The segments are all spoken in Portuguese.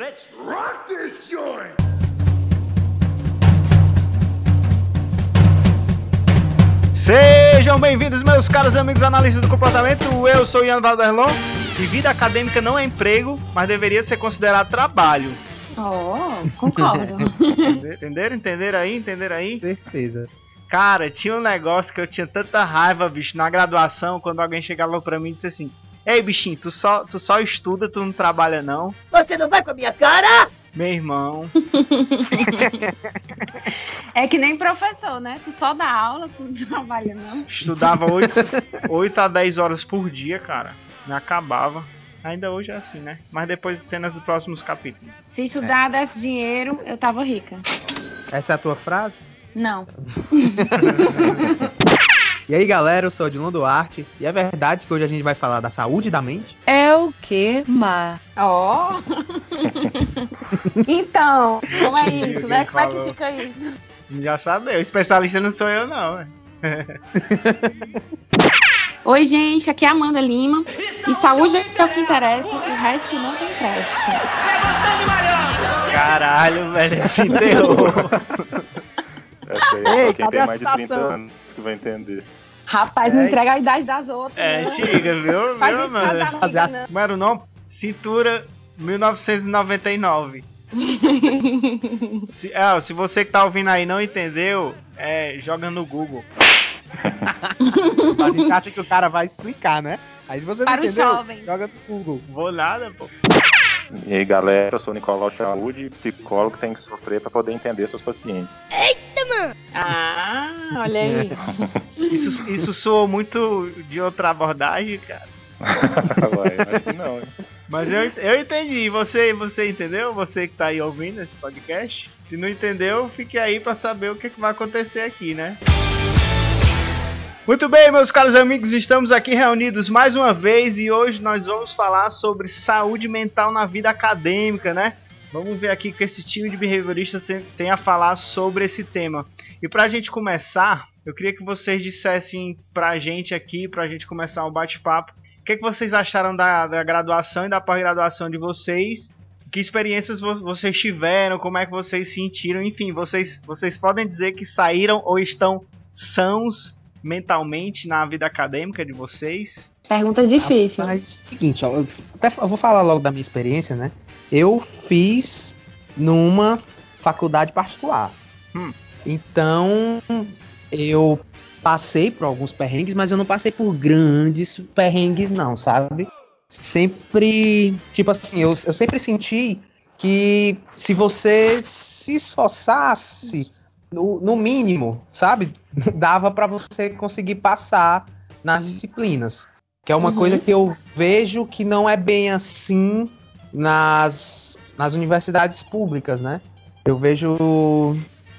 Let's rock this joint! Sejam bem-vindos, meus caros amigos analistas do comportamento. Eu sou Ian Valderlon e vida acadêmica não é emprego, mas deveria ser considerado trabalho. Oh, concordo. Entenderam? Entenderam aí? Entenderam aí? Certeza. Cara, tinha um negócio que eu tinha tanta raiva, bicho, na graduação, quando alguém chegava pra mim e disse assim: Ei, bichinho, tu só, tu só estuda, tu não trabalha, não? Você não vai com a minha cara? Meu irmão. é que nem professor, né? Tu só dá aula, tu não trabalha, não. Estudava 8, 8 a 10 horas por dia, cara. Me acabava. Ainda hoje é assim, né? Mas depois cenas dos próximos capítulos. Se estudar desse dinheiro, eu tava rica. Essa é a tua frase? Não. E aí galera, eu sou o Odilon Duarte e é verdade que hoje a gente vai falar da saúde da mente? É o que, Má? Ó. então, como é isso, né? Como é que fica isso? Já sabe, o especialista não sou eu, não. né? Oi, gente, aqui é a Amanda Lima. E saúde é o que interessa, o resto não tem pressa. Caralho, velho, desenterrou. Essa aí é Ei, só quem tem mais de 30 citação? anos que vai entender. Rapaz, não É. entrega a idade das outras. É, né? chega, viu? Faz viu, mano? tá, não Fazer fica, Como era o nome? Cintura 1999. Se, é, se você que tá ouvindo aí não entendeu, é, joga no Google. A gente acha que o cara vai explicar, né? Aí você não Para o entendeu, jovem. joga no Google. Vou nada, pô. E aí, galera, eu sou o Nicolau Saúde, psicólogo que tem que sofrer para poder entender seus pacientes. Ah, olha aí. Isso, isso soou muito de outra abordagem, cara. Acho que não. hein? Mas eu, eu entendi. Você, você entendeu? Você que tá aí ouvindo esse podcast? Se não entendeu, fique aí pra saber o que, que vai acontecer aqui, né? Muito bem, meus caros amigos, estamos aqui reunidos mais uma vez e hoje nós vamos falar sobre saúde mental na vida acadêmica, né? Vamos ver aqui o que esse time de behavioristas tem a falar sobre esse tema. E pra gente começar, eu queria que vocês dissessem pra gente aqui, pra gente começar um bate-papo, o que, que vocês acharam da, da graduação e da pós-graduação de vocês? Que experiências vo- vocês tiveram? Como é que vocês sentiram? Enfim, vocês, vocês podem dizer que saíram ou estão sãos mentalmente na vida acadêmica de vocês? Pergunta difícil. Mas, seguinte, ó, eu, até, eu vou falar logo da minha experiência, né? Eu fiz numa faculdade particular. Hum. Então, eu passei por alguns perrengues, mas eu não passei por grandes perrengues, não, sabe? Sempre, tipo assim, eu, eu sempre senti que se você se esforçasse, no, no mínimo, sabe? Dava pra você conseguir passar nas disciplinas. Que é uma Uhum. coisa que eu vejo que não é bem assim nas, nas universidades públicas, né? Eu vejo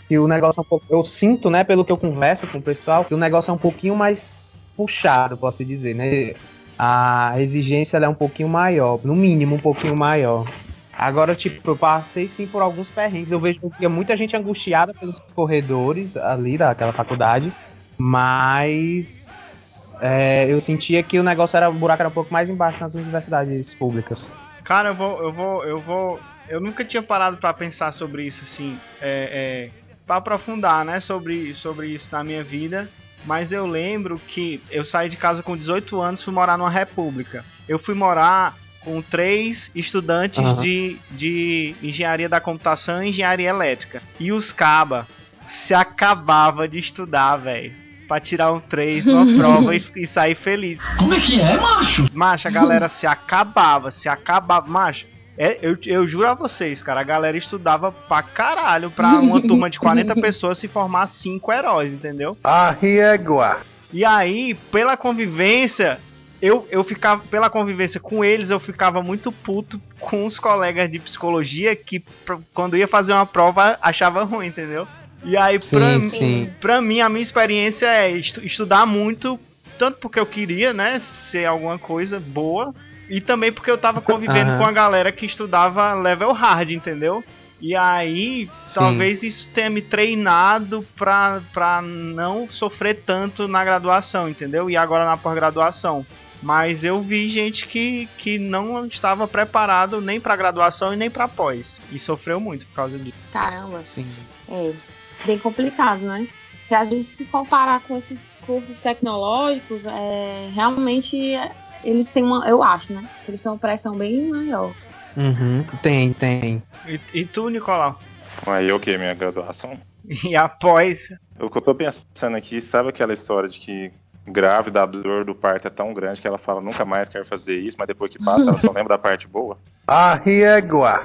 que o negócio é um pouco. Eu sinto, né, pelo que eu converso com o pessoal, que o negócio é um pouquinho mais puxado, posso dizer, né? A exigência é um pouquinho maior, no mínimo um pouquinho maior. Agora, tipo, eu passei sim por alguns perrengues. Eu vejo que muita gente angustiada pelos corredores ali daquela faculdade, mas é, eu sentia que o negócio era o buraco era um pouco mais embaixo nas universidades públicas. Cara, eu vou, eu vou, eu vou. Eu nunca tinha parado pra pensar sobre isso, assim, é, é, para aprofundar, né, sobre, sobre isso na minha vida. Mas eu lembro que eu saí de casa com 18 anos, fui morar numa república. Eu fui morar com três estudantes Aham. de, de engenharia da computação e engenharia elétrica. E os caba se acabava de estudar, velho. Pra tirar um 3 numa prova e, e sair feliz. Como é que é, macho? Macho, a galera se acabava, se acabava. Macho, é, eu, eu juro a vocês, cara, a galera estudava pra caralho pra uma turma de 40 pessoas se formar cinco heróis, entendeu? Ah, riegua. E aí, pela convivência, eu, eu ficava, pela convivência com eles, eu ficava muito puto com os colegas de psicologia que, quando ia fazer uma prova, achava ruim, entendeu? E aí, pra, Sim, sim. pra mim, a minha experiência é estu- estudar muito, tanto porque eu queria, né, ser alguma coisa boa, e também porque eu tava convivendo com a galera que estudava level hard, entendeu? E aí, Sim. talvez isso tenha me treinado pra, pra não sofrer tanto na graduação, entendeu? E agora na pós-graduação. Mas eu vi gente que, que não estava preparado nem para graduação e nem para pós. E sofreu muito por causa disso. Caramba, Sim. é bem complicado, né? Se a gente se comparar com esses cursos tecnológicos, é, realmente eles têm uma, eu acho, né? Eles têm uma pressão bem maior. Uhum. Tem, tem. E, e tu, Nicolau? Aí o que? Minha graduação? E após. O que eu tô pensando aqui, sabe aquela história de que grávida, a dor do parto é tão grande que ela fala nunca mais quero fazer isso, mas depois que passa ela só lembra da parte boa? A riegua.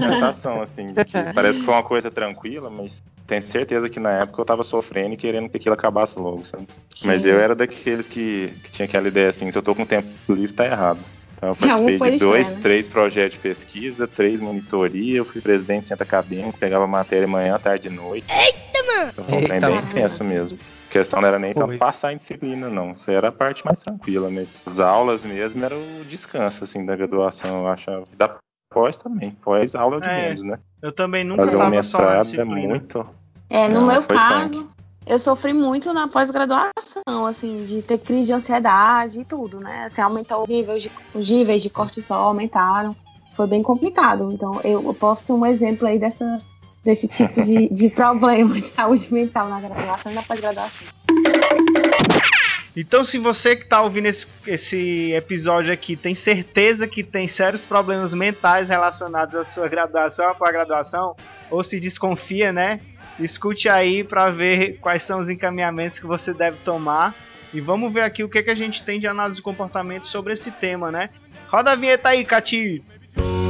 Sensação, assim, de que parece que foi uma coisa tranquila, mas tenho certeza que na época eu tava sofrendo e querendo que aquilo acabasse logo, sabe? Mas eu era daqueles que, que tinha aquela ideia assim, se eu tô com tempo livre, tá errado. Então eu participei de dois, estranha, né? três projetos de pesquisa, três monitoria, eu fui presidente do centro acadêmico, pegava matéria manhã, tarde e noite. Eita, mano! Foi um bem intenso mesmo. A questão não era nem tanto passar em disciplina, não. Isso era a parte mais tranquila, mas as aulas mesmo era o descanso, assim, da graduação, eu achava. E Da pós também. Pós aula de É. menos, né? Eu também nunca Fazer tava só na é disciplina. muito. É, no Não, meu caso, punk. eu sofri muito na pós-graduação, assim, de ter crise de ansiedade e tudo, né? Assim, aumentou os níveis de, os níveis de cortisol, aumentaram. Foi bem complicado. Então, eu, eu posso ser um exemplo aí dessa, desse tipo de, de problema de saúde mental na graduação e na pós-graduação. Então, se você que tá ouvindo esse, esse episódio aqui tem certeza que tem sérios problemas mentais relacionados à sua graduação, à pós-graduação, ou se desconfia, né? Escute aí para ver quais são os encaminhamentos que você deve tomar. E vamos ver aqui o que, que a gente tem de análise de comportamento sobre esse tema, né? Roda a vinheta aí, Cati! A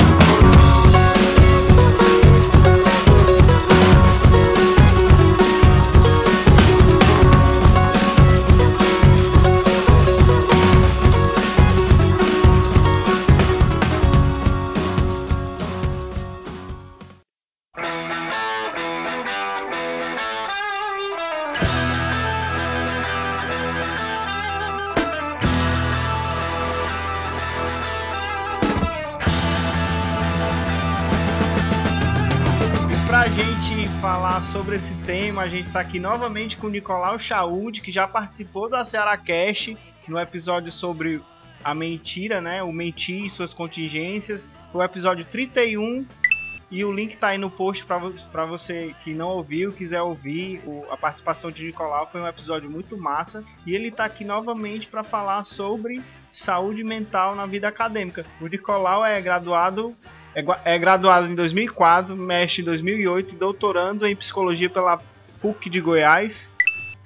Sobre esse tema, a gente tá aqui novamente com o Nicolau Chaud, que já participou da Ceará Cast no episódio sobre a mentira, né? O mentir e suas contingências. O episódio 31. E o link tá aí no post pra você que não ouviu, quiser ouvir. O- a participação de Nicolau foi um episódio muito massa. E ele tá aqui novamente para falar sobre saúde mental na vida acadêmica. O Nicolau é graduado é, é graduado em 2004, mestre em 2008 e doutorando em psicologia pela PUC de Goiás.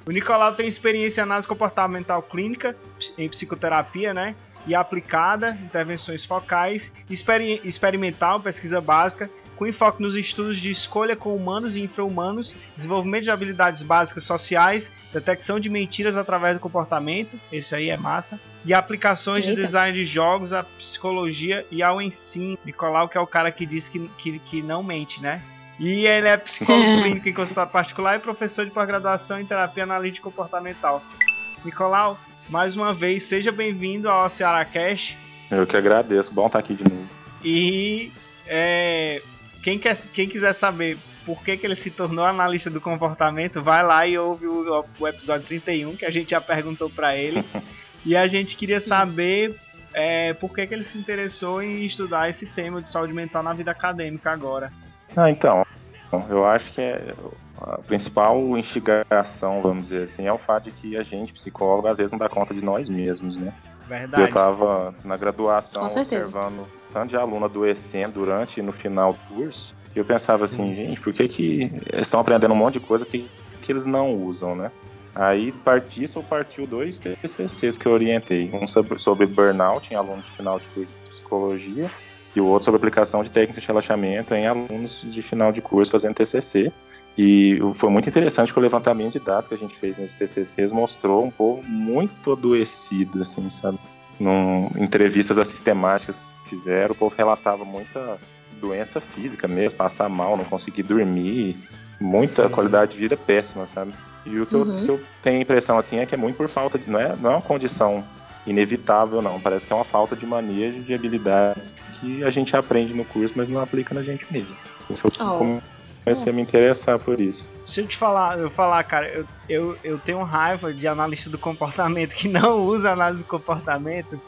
O Nicolau tem experiência em análise comportamental clínica, em psicoterapia, né? E aplicada, intervenções focais, experi- experimental, pesquisa básica, com enfoque nos estudos de escolha com humanos e infra-humanos, desenvolvimento de habilidades básicas sociais, detecção de mentiras através do comportamento, esse aí é massa, e aplicações de Eita. design de jogos à psicologia e ao ensino. Nicolau, que é o cara que diz que, que, que não mente, né? E ele é psicólogo clínico em consultório particular e professor de pós-graduação em terapia analítica comportamental. Nicolau, mais uma vez, seja bem-vindo ao Ceará Cash. Eu que agradeço. Bom estar aqui de novo. E é, quem, quer, quem quiser saber por que, que ele se tornou analista do comportamento, vai lá e ouve o, o episódio 31, que a gente já perguntou para ele. e a gente queria saber é, por que, que ele se interessou em estudar esse tema de saúde mental na vida acadêmica agora. Ah, então, eu acho que é a principal instigação, vamos dizer assim, é o fato de que a gente, psicólogo, às vezes não dá conta de nós mesmos, né? Eu Verdade. estava na graduação observando tanto de aluno adoecendo durante e no final do curso, e eu pensava assim, gente, por que, que eles estão aprendendo um monte de coisa que, que eles não usam, né? Aí, eu partiu dois TCCs que eu orientei. Um sobre, sobre burnout em alunos de final de curso de psicologia, e o outro sobre aplicação de técnicas de relaxamento em alunos de final de curso fazendo TCC. E foi muito interessante que o levantamento de dados que a gente fez nesses TCCs mostrou um povo muito adoecido, assim, sabe? Num, entrevistas sistemáticas fizeram, o povo relatava muita doença física mesmo, passar mal, não conseguir dormir, muita Sim. qualidade de vida péssima, sabe? E o que, eu, Uhum. que eu tenho a impressão, assim, é que é muito por falta de... Não é, não é uma condição inevitável, não. Parece que é uma falta de manejo de habilidades que a gente aprende no curso, mas não aplica na gente mesmo. Isso eu Oh. comecei a me interessar por isso. Se eu te falar, eu falar, cara, eu, eu, eu tenho raiva de analista do comportamento que não usa análise do comportamento.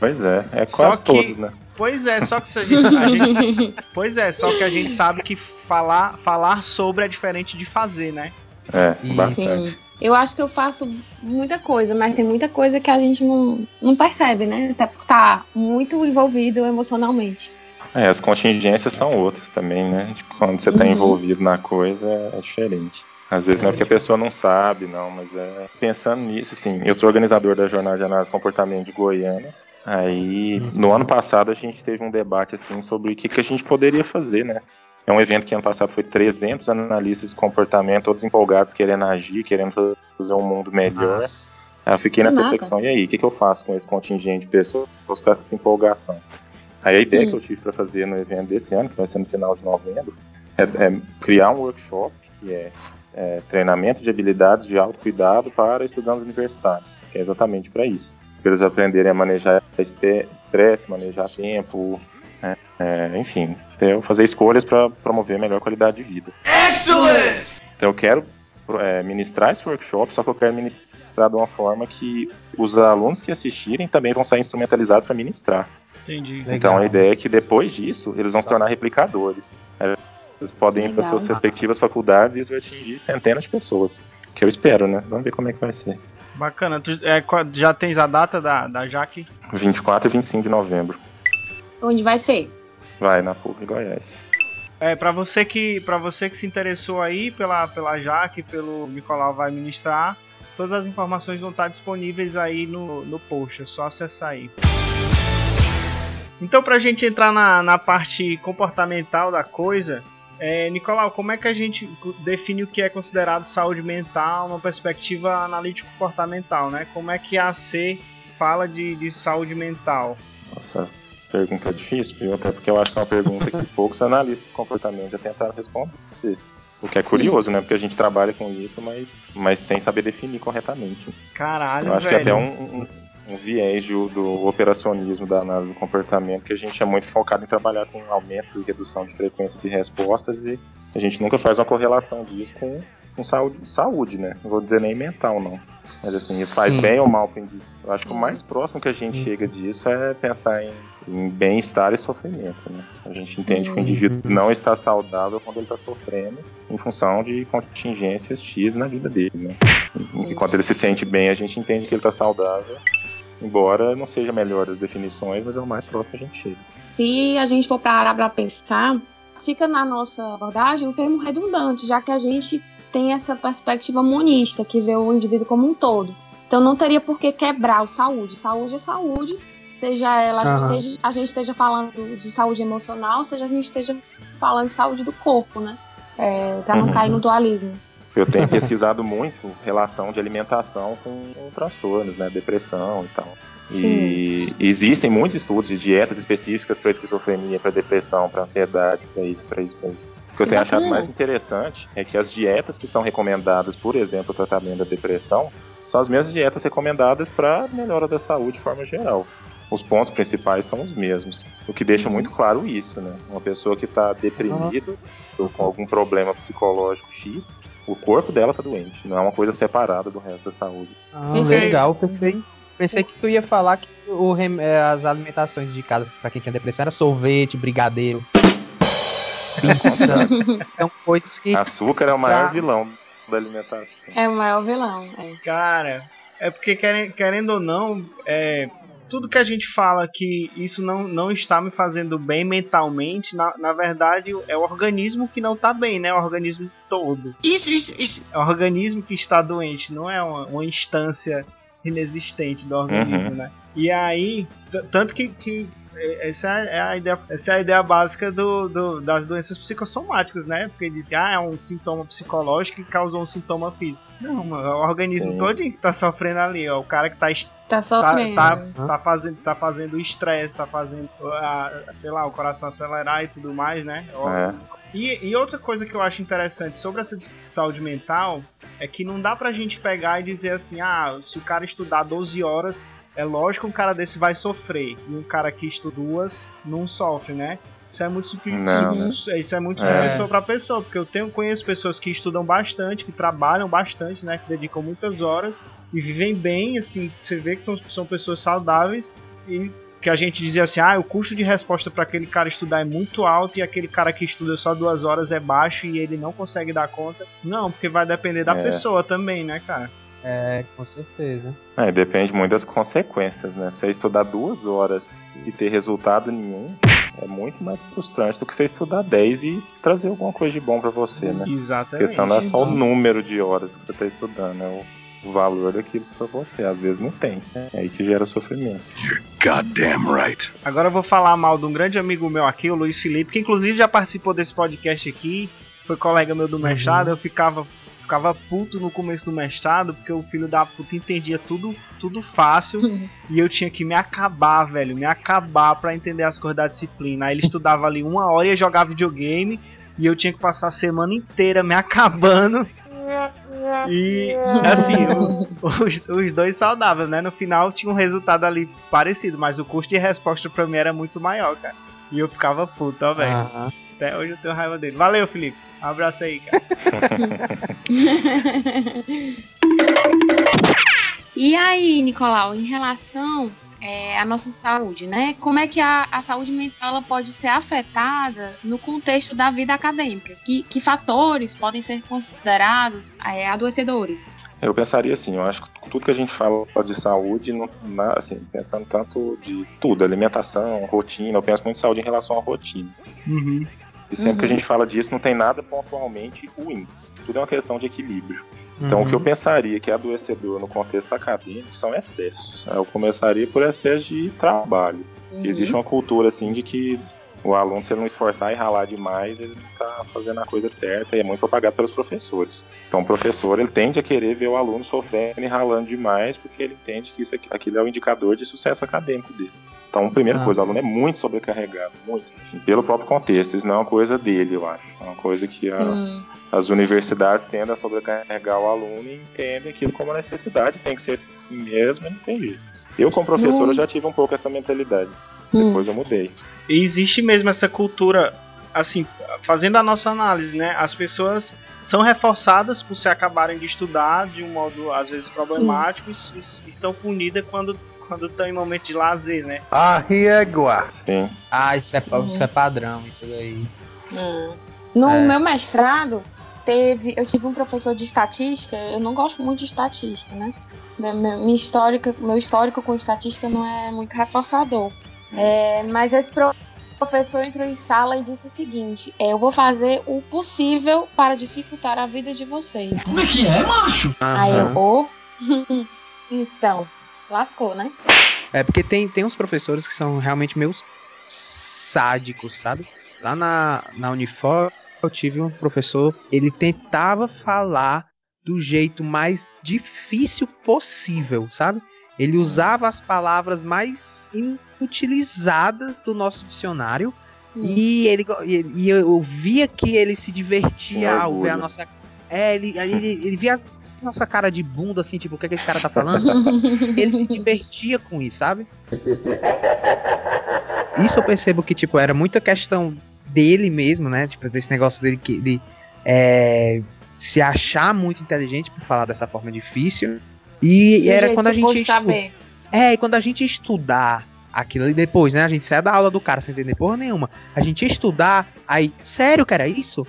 Pois é, é Só quase que- todos, né? Pois é, só que se a gente, a gente- Pois é, só que a gente sabe que falar, falar sobre é diferente de fazer, né? É, bastante. Sim. Eu acho que eu faço muita coisa, mas tem muita coisa que a gente não, não percebe, né? Até por estar muito envolvido emocionalmente. É, as contingências são outras também, né? Tipo, quando você está Uhum. envolvido na coisa, é diferente. Às vezes não é porque a pessoa não sabe, não, mas é. Pensando nisso, assim, eu sou organizador da Jornada de Análise de Comportamento de Goiânia. Aí, no ano passado, a gente teve um debate, assim, sobre o que, que a gente poderia fazer, né? É um evento que ano passado foi 300 analistas de comportamento, todos empolgados, querendo agir, querendo fazer um mundo melhor. Nossa. Aí eu fiquei nessa reflexão, e aí, o que, que eu faço com esse contingente de pessoas com essa empolgação? Aí a ideia Hum. que eu tive para fazer no evento desse ano, que vai ser no final de novembro, é, é criar um workshop que é, é treinamento de habilidades de autocuidado para estudantes universitários, que é exatamente para isso. Para eles aprenderem a manejar estresse, manejar tempo, né, é, enfim, fazer escolhas para promover melhor qualidade de vida. Então eu quero é, ministrar esse workshop, só que eu quero ministrar de uma forma que os alunos que assistirem também vão sair instrumentalizados para ministrar. Entendi. Legal. Então a ideia é que depois disso eles vão se tornar replicadores. É, Eles podem ir para Legal. suas respectivas faculdades e isso vai atingir centenas de pessoas. Que eu espero, né? Vamos ver como é que vai ser. Bacana. Tu, é, já tens a data da, da Jaque? 24 e 25 de novembro. Onde vai ser? Vai na PUC Goiás. É, pra você que para você que se interessou aí pela, pela Jaque, pelo Nicolau vai ministrar, todas as informações vão estar disponíveis aí no, no post, é só acessar aí. Então, pra gente entrar na, na parte comportamental da coisa, é, Nicolau, como é que a gente define o que é considerado saúde mental numa perspectiva analítico-comportamental, né? Como é que a AC fala de, de saúde mental? Nossa, pergunta difícil, viu? Até porque eu acho que é uma pergunta que poucos analistas de comportamento já tentaram responder. O que é curioso, né? Porque a gente trabalha com isso, mas, mas sem saber definir corretamente. Caralho, Eu acho velho. que é até um, um, um viés do, operacionismo da análise do comportamento, que a gente é muito focado em trabalhar com aumento e redução de frequência de respostas e a gente nunca faz uma correlação disso com, com saúde, saúde, né? Não vou dizer nem mental, não. Mas assim, isso faz Sim. bem ou mal para o indivíduo. Eu acho que o mais próximo que a gente chega disso é pensar em, em bem-estar e sofrimento, né? A gente entende que o indivíduo não está saudável quando ele está sofrendo em função de contingências X na vida dele, né? E quando ele se sente bem, a gente entende que ele está saudável Embora não seja a melhor das definições, mas é o mais próximo que a gente chega. Se a gente for parar para pensar, fica na nossa abordagem um termo redundante, já que a gente tem essa perspectiva monista, que vê o indivíduo como um todo. Então não teria por que quebrar o saúde. Saúde é saúde, seja ela, Aham. seja a gente esteja falando de saúde emocional, seja a gente esteja falando de saúde do corpo, né? É, para não Uhum. cair no dualismo. Eu tenho pesquisado muito relação de alimentação com, com transtornos, né? Depressão e tal. E existem muitos estudos de dietas específicas para esquizofrenia, para depressão, para ansiedade, para isso, para isso, para isso. O que eu tenho achado mais interessante é que as dietas que são recomendadas, por exemplo, para o tratamento da depressão, são as mesmas dietas recomendadas para melhora da saúde de forma geral. Os pontos principais são os mesmos, o que deixa muito claro isso, né? Uma pessoa que está deprimida ou com algum problema psicológico X, o corpo dela tá doente, não é uma coisa separada do resto da saúde. Ah, Perfeito. legal, perfeito. Pensei que tu ia falar que o rem- eh, as alimentações indicadas pra quem tinha depressão era sorvete, brigadeiro. São coisas que. Açúcar é o maior vilão da alimentação. É o maior vilão. é. Cara, é porque querendo, querendo ou não, é, tudo que a gente fala que isso não, não está me fazendo bem mentalmente, na, na verdade é o organismo que não está bem, né? É o organismo todo. Isso, isso, isso. É o organismo que está doente, não é uma, uma instância inexistente do organismo, né? E aí, tanto que, que é- essa é a ideia, essa é a ideia básica do, do- das doenças psicossomáticas, né? Porque diz que ah, é um sintoma psicológico que causou um sintoma físico. Não, mano, é o organismo Sim. todinho que tá sofrendo ali, ó. O cara que tá, Tá tá, sofrendo. tá, tá fazendo tá fazendo estresse, tá fazendo, ah, sei lá, o coração acelerar e tudo mais, né? É. E, e outra coisa que eu acho interessante sobre essa saúde mental é que não dá pra gente pegar e dizer assim, ah, se o cara estudar 12 horas, É lógico que um cara desse vai sofrer. E um cara que estuda duas não sofre, né? Isso é muito subjetivo. Não, né? Isso é muito É. de pessoa para pessoa, porque eu tenho conheço pessoas que estudam bastante, que trabalham bastante, né, que dedicam muitas horas e vivem bem, assim, você vê que são, são pessoas saudáveis e que a gente dizia assim, ah, o custo de resposta para aquele cara estudar é muito alto e aquele cara que estuda só duas horas é baixo e ele não consegue dar conta. Não, porque vai depender da É. pessoa também, né, cara? É, com certeza. É, depende muito das consequências, né? Você estudar duas horas e ter resultado nenhum é muito mais frustrante do que você estudar 10 e trazer alguma coisa de bom pra você, né? A Exatamente. questão não é só o número de horas que você tá estudando, é o, o valor daquilo pra você. Às vezes não tem. É aí que gera sofrimento. Goddamn right. Agora eu vou falar mal de um grande amigo meu aqui, o Luiz Felipe, que inclusive já participou desse podcast aqui, foi colega meu do mestrado, eu ficava ficava puto no começo do mestrado, porque o filho da puta entendia tudo, tudo fácil, e eu tinha que me acabar, velho, me acabar pra entender as coisas da disciplina. Aí ele estudava ali uma hora e ia jogar videogame, e eu tinha que passar a semana inteira me acabando. E assim, o- os, os dois saudáveis, né? No final tinha um resultado ali parecido, mas o custo de resposta pra mim era muito maior, cara. E eu ficava puto, ó, velho. Aham. Até hoje eu tenho raiva dele. Valeu, Felipe. Um abraço aí, cara. E aí, Nicolau, em relação é, à nossa saúde, né? Como é que a, a saúde mental ela pode ser afetada no contexto da vida acadêmica? Que, que fatores podem ser considerados é, adoecedores? Eu pensaria assim, eu acho que tudo que a gente fala de saúde, não, na- assim, pensando tanto de tudo, alimentação, rotina, eu penso muito em saúde em relação à rotina. Uhum. E sempre que a Uhum. gente fala disso, não tem nada pontualmente ruim. Tudo é uma questão de equilíbrio. Então, o que eu Uhum. pensaria que é adoecedor no contexto acadêmico são excessos. Eu começaria por excesso de trabalho. Uhum. Existe uma cultura assim de que o aluno, se ele não esforçar e ralar demais, ele não está fazendo a coisa certa e é muito propagado pelos professores. Então, o professor ele tende a querer ver o aluno sofrendo e ralando demais porque ele entende que isso aqui, aquilo é o indicador de sucesso acadêmico dele. Então, primeira Ah. coisa, o aluno é muito sobrecarregado, muito, assim, pelo próprio contexto. Isso não é uma coisa dele, eu acho. É uma coisa que a, as universidades tendem a sobrecarregar o aluno e entendem aquilo como necessidade, tem que ser assim mesmo e não tem jeito. Eu, como professor, Não. eu já tive um pouco essa mentalidade. Hum. Depois eu mudei. E existe mesmo essa cultura, assim, fazendo a nossa análise, né? As pessoas são reforçadas por se acabarem de estudar de um modo, às vezes, problemático e, e- e são punidas quando quando estão em momento de lazer, né? Arriégua. Sim. Ah, isso é, Uhum. isso é padrão, isso daí. Hum. No É. meu mestrado, teve, eu tive um professor de estatística, eu não gosto muito de estatística, né? Meu histórico com estatística não é muito reforçador. É, mas esse pro- professor entrou em sala e disse o seguinte: é, eu vou fazer o possível para dificultar a vida de vocês. Como é que é, macho? Aí eu, Aham. ô. então, lascou, né? É porque tem, tem uns professores que são realmente meio sádicos, sabe? Lá na, na Unifor eu tive um professor, ele tentava falar do jeito mais difícil possível, sabe? Ele usava as palavras mais inutilizadas do nosso dicionário Hum. e ele e, eu via que ele se divertia ao ver a nossa é ele, ele, ele via a nossa cara de bunda assim, tipo, o que, é que esse cara tá falando? ele se divertia com isso, sabe? Isso eu percebo que, tipo, era muita questão dele mesmo, né? Tipo, desse negócio dele que, de é, se achar muito inteligente por falar dessa forma difícil. E era Sujeito quando a gente. estu- saber. É, e quando a gente estudar aquilo ali depois, né? A gente saia da aula do cara sem entender porra nenhuma. A gente estudar, aí, sério que era isso?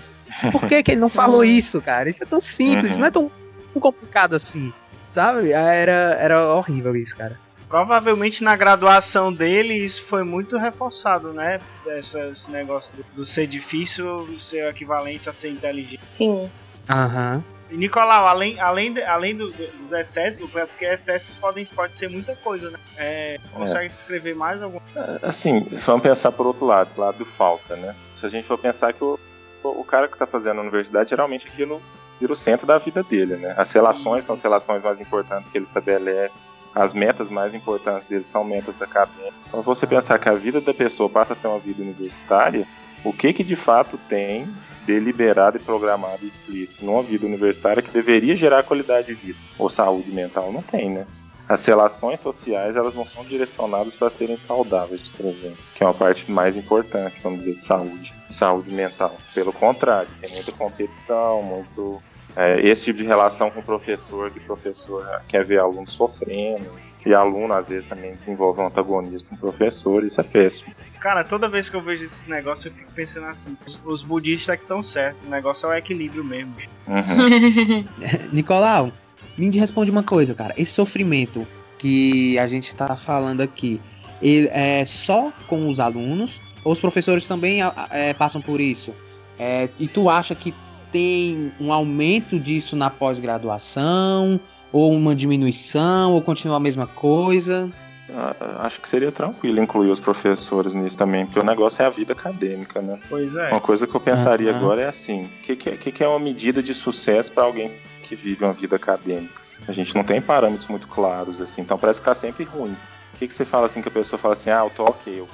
Por que, que ele não falou Uhum. isso, cara? Isso é tão simples, Uhum. não é tão complicado assim. Sabe? Era, era horrível isso, cara. Provavelmente na graduação dele isso foi muito reforçado, né? Essa- esse negócio do, do ser difícil ser equivalente a ser inteligente. Sim. Aham. E Nicolau, além, além, de- além do- do- dos excessos, porque excessos podem pode ser muita coisa, né? É, você consegue descrever mais algum? Assim, se vamos pensar por outro lado, lado do falta, né? Se a gente for pensar que o, o cara que está fazendo a universidade, geralmente aquilo vira o centro da vida dele, né? As relações são as relações mais importantes que ele estabelece, as metas mais importantes dele são metas acadêmicas. Então, se você pensar que a vida da pessoa passa a ser uma vida universitária, o que que de fato tem deliberado e programado explícito numa vida universitária que deveria gerar qualidade de vida ou saúde mental? Não tem, né? as relações sociais elas não são direcionadas para serem saudáveis, por exemplo, que é uma parte mais importante, vamos dizer, de saúde, saúde mental. Pelo contrário, tem muita competição, muito é, esse tipo de relação com o professor, que o professor quer ver aluno sofrendo, e aluno às vezes também desenvolve um antagonismo com o professor, isso é péssimo. Cara, toda vez que eu vejo esses negócios eu fico pensando assim, os, os budistas é que estão certos, o negócio é o equilíbrio mesmo. Uhum. Nicolau, me responde uma coisa, cara. Esse sofrimento que a gente tá falando aqui, ele é só com os alunos? Ou os professores também é, passam por isso? É, e tu acha que tem um aumento disso na pós-graduação? Ou uma diminuição? Ou continua a mesma coisa? Ah, acho que seria tranquilo incluir os professores nisso também, porque o negócio é a vida acadêmica, né? Pois é. Uma coisa que eu pensaria Uhum. agora é assim: o que, que, é- que que é uma medida de sucesso para alguém que vive uma vida acadêmica? A gente não tem parâmetros muito claros, assim, então parece ficar sempre ruim. O que, que você fala assim que a pessoa fala assim, ah, eu tô ok, eu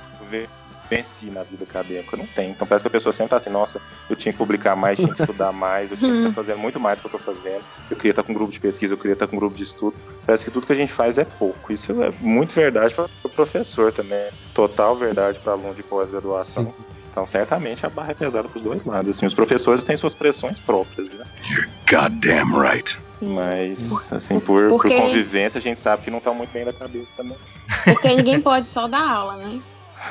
venci na vida acadêmica? Não tem. Então parece que a pessoa sempre tá assim, nossa, eu tinha que publicar mais, tinha que estudar mais, eu tinha que estar fazendo muito mais do que eu tô fazendo, eu queria estar com um grupo de pesquisa, eu queria estar com um grupo de estudo. Parece que tudo que a gente faz é pouco. Isso é muito verdade para o professor também. Total verdade para aluno de pós-graduação. Então, certamente a barra é pesada para os dois lados. Assim, os professores têm suas pressões próprias, né? Goddamn right. Sim. Mas, assim, por, por Porque- convivência, a gente sabe que não tá muito bem da cabeça também. Porque ninguém pode só dar aula, né?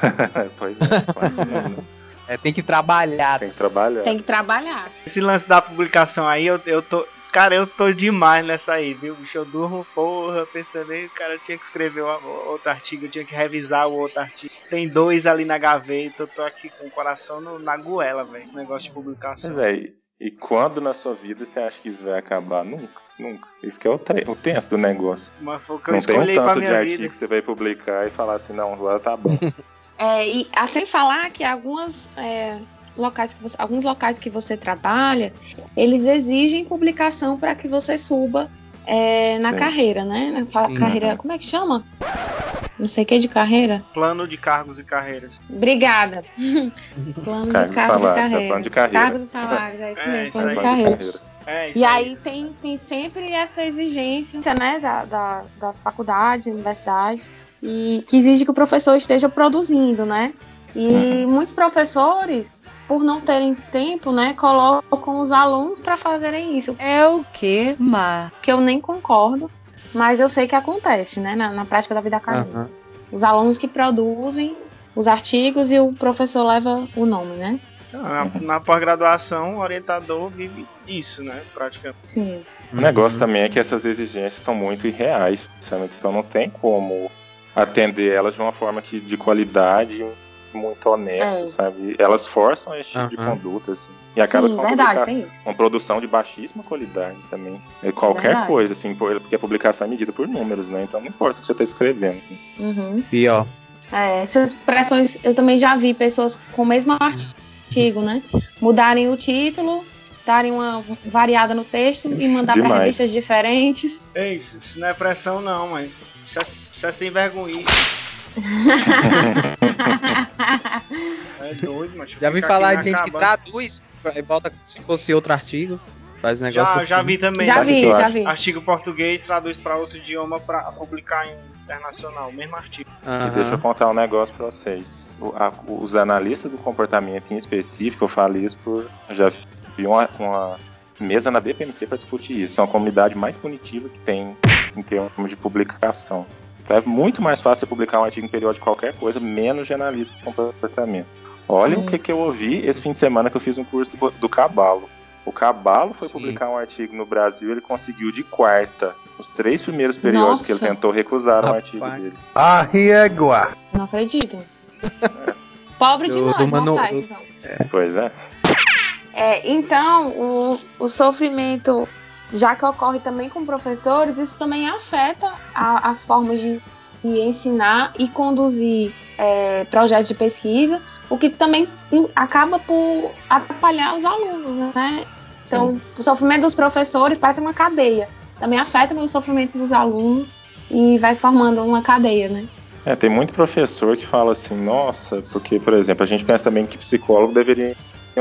pois é, claro? É, tem que trabalhar. Tem que trabalhar. Tem que trabalhar. Esse lance da publicação aí, eu, eu tô. Cara, eu tô demais nessa aí, viu? Bicho, eu durmo, porra, pensando aí, cara, eu tinha que escrever o- outro artigo, eu tinha que revisar o outro artigo. Tem dois ali na gaveta, eu tô aqui com o coração no- na goela, velho, esse negócio de publicação. Pois é, e, e quando na sua vida você acha que isso vai acabar? Nunca, nunca. Isso que é o, tre- o tenso do negócio. Mas foi o que eu não tem um escolhi pra tanto de minha artigo vida. que você vai publicar e falar assim, não, agora tá bom. É, e a sem falar que algumas é, locais que você, alguns locais que você trabalha, eles exigem publicação para que você suba é, na Sim. carreira, né? Na fa- Uhum. carreira, como é que chama? Não sei o que de carreira. Plano de cargos e carreiras. Obrigada. Plano Cargos de cargos e salários, é carreira. plano de carreira. Cargos e salários, é isso É, mesmo, isso plano aí. de carreira. É, E aí tem, tem sempre essa exigência né, da, da- das faculdades, universidades, e que exige que o professor esteja produzindo, né? E muitos professores, por não terem tempo, né, colocam os alunos para fazerem isso, É o que, Ma? que eu nem concordo, mas eu sei que acontece, né, na, na prática da vida acadêmica. Aham. Os alunos que produzem os artigos e o professor leva o nome, né? Na, na pós-graduação, o orientador vive disso, né? Praticamente. Sim. O negócio também é que essas exigências são muito irreais, sabe? Então não tem como atender elas de uma forma que, de qualidade muito honesta, É. sabe? Elas forçam esse tipo de conduta, assim. E acaba Sim, com uma, verdade, publica- tem isso. uma produção de baixíssima qualidade também. É qualquer Verdade. coisa, assim, por- porque a publicação é medida por números, né? Então não importa o que você está escrevendo. Uhum. Pior. É, essas pressões, eu também já vi pessoas com o mesmo artigo, né? Mudarem o título, darem uma variada no texto e mandar para revistas diferentes. É isso, isso não é pressão não, mas isso é, isso é sem vergonha. É doido, mas Já vi falar de gente que traduz e volta como se fosse outro artigo. Faz negócio Já, assim. já vi também. já vi, já vi. Artigo português traduz para outro idioma para publicar em internacional, mesmo artigo. Aham. E deixa eu contar um negócio pra vocês. O- a- os analistas do comportamento em específico, eu falo isso por. Já vi uma, uma mesa na BPMC para discutir isso. São a comunidade mais punitiva que tem em termos de publicação. Então, é muito mais fácil você publicar um artigo em periódico de qualquer coisa, menos de analista de comportamento. Olha Hum. o que, que eu ouvi esse fim de semana que eu fiz um curso do, do Cabalo. O Cabalo foi Sim. publicar um artigo no Brasil, ele conseguiu de quarta. Os três primeiros períodos que ele Nossa. tentou recusaram o artigo dele. Arriégua. Não acredito. Pobre de Do- manu- então. Pois é. É, então, o, o sofrimento, já que ocorre também com professores, isso também afeta a- as formas de, de ensinar e conduzir é, projetos de pesquisa, o que também acaba por atrapalhar os alunos, né? Então, o sofrimento dos professores parece uma cadeia. Também afeta o sofrimento dos alunos e vai formando uma cadeia, né? É, tem muito professor que fala assim, nossa, porque, por exemplo, a gente pensa também que psicólogo deveria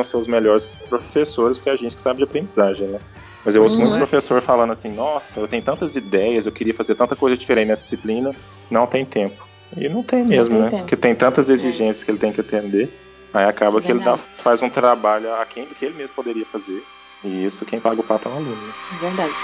ser os melhores professores, porque é a gente que sabe de aprendizagem, né? Mas eu ouço Uhum. muito professor falando assim, nossa, eu tenho tantas ideias, eu queria fazer tanta coisa diferente nessa disciplina, não tem tempo. E não tem mesmo, tem né? tempo. Porque tem tantas exigências que ele tem que atender, aí acaba É que ele dá- faz um trabalho aquém do que ele mesmo poderia fazer. E isso quem paga o pato é o aluno. né? Verdade.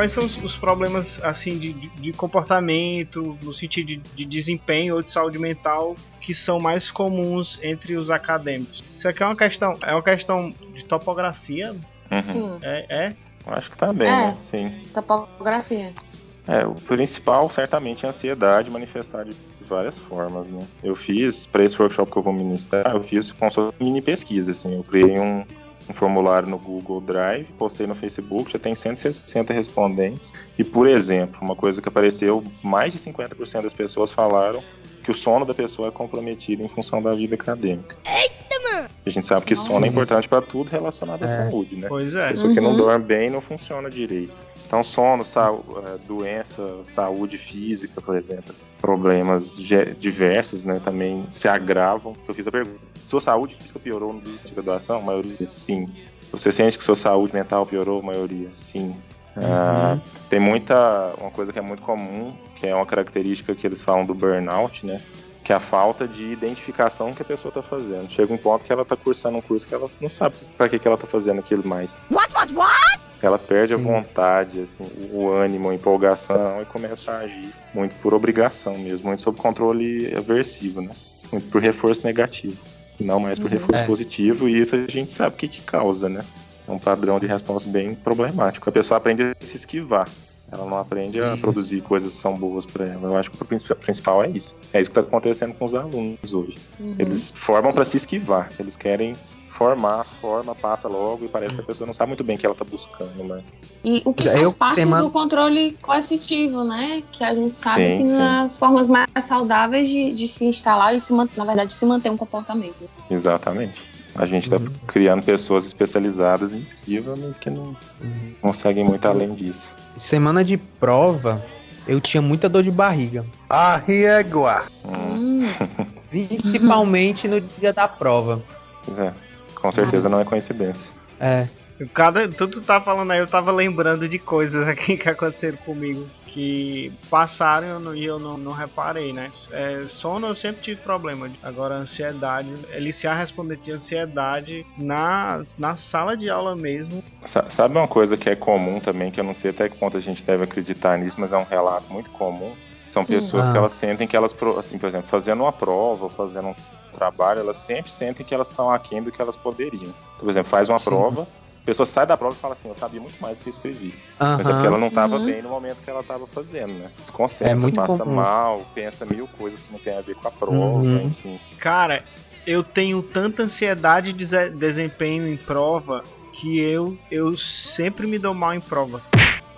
Quais são os, os problemas assim de, de- comportamento, no sentido de, de desempenho ou de saúde mental, que são mais comuns entre os acadêmicos? Isso aqui é uma questão, é uma questão de topografia, Uhum. Sim. é, é? Acho que tá bem, É. né? Sim. Topografia. É, o principal certamente é a ansiedade manifestada de várias formas, né? Eu fiz, para esse workshop que eu vou ministrar, eu fiz fosse uma mini pesquisa, assim, eu criei um, um formulário no Google Drive, postei no Facebook, já tem 160 respondentes, e por exemplo, uma coisa que apareceu, mais de 50% das pessoas falaram que o sono da pessoa é comprometido em função da vida acadêmica. A gente sabe que Nossa. sono é importante para tudo relacionado à É. saúde, né? Pois é. Pessoa que não Uhum. dorme bem não funciona direito. Então, sono, sau- eh, doença, saúde física, por exemplo, assim, problemas diversos, né, também se agravam. Eu fiz a pergunta: sua saúde física piorou no dia de graduação? A maioria, sim. Você sente que sua saúde mental piorou? A maioria, sim. Ah, tem muita. Uma coisa que é muito comum, que é uma característica que eles falam do burnout, né? Que é a falta de identificação que a pessoa está fazendo. Chega um ponto que ela está cursando um curso que ela não sabe para que, que ela está fazendo aquilo mais. What, what, what? Ela perde a Sim. vontade, assim, o ânimo, a empolgação e começa a agir muito por obrigação mesmo, muito sob controle aversivo, né? Muito por reforço negativo, não mais por Uhum. reforço É. positivo, e isso a gente sabe o que, que causa, né? É um padrão de resposta bem problemático. A pessoa aprende a se esquivar. Ela não aprende a Isso. produzir coisas que são boas para ela. Eu acho que o principal- principal é isso. É isso que está acontecendo com os alunos hoje. Uhum. Eles formam para se esquivar. Eles querem formar, forma, passa logo e parece que a pessoa não sabe muito bem o que ela está buscando, mas E o que Já faz eu, parte semana- do controle coercitivo, né? Que a gente sabe Sim, que sim. nas formas mais saudáveis de, de se instalar e se manter, na verdade, de se manter um comportamento. Exatamente. A gente está Uhum. criando pessoas especializadas em esquiva, mas que não Uhum. conseguem muito além disso. Semana de prova, eu tinha muita dor de barriga. A régua. Hum, Hum, Principalmente no dia da prova. pois é, com certeza não é coincidência. É. Cada, tu, tu tá falando aí, eu tava lembrando de coisas aqui que aconteceram comigo que passaram e eu não, não, reparei, né? É, sono eu sempre tive problema. Agora, ansiedade, Eliciar respondeu de ansiedade na, na sala de aula mesmo. Sa- Sabe uma coisa que é comum também, que eu não sei até que ponto a gente deve acreditar nisso, mas é um relato muito comum. São pessoas Ah. que elas sentem que elas, assim, por exemplo, fazendo uma prova ou fazendo um trabalho, elas sempre sentem que elas estão aquém do que elas poderiam. Por exemplo, faz uma Sim. prova, a pessoa sai da prova e fala assim, eu sabia muito mais do que escrevi. Mas é porque ela não estava Uhum. bem no momento que ela estava fazendo, né? Desconcentra, É muito passa comum. mal, pensa mil coisas que não tem a ver com a prova, Uhum. enfim. Cara, eu tenho tanta ansiedade de desempenho em prova que eu, eu sempre me dou mal em prova.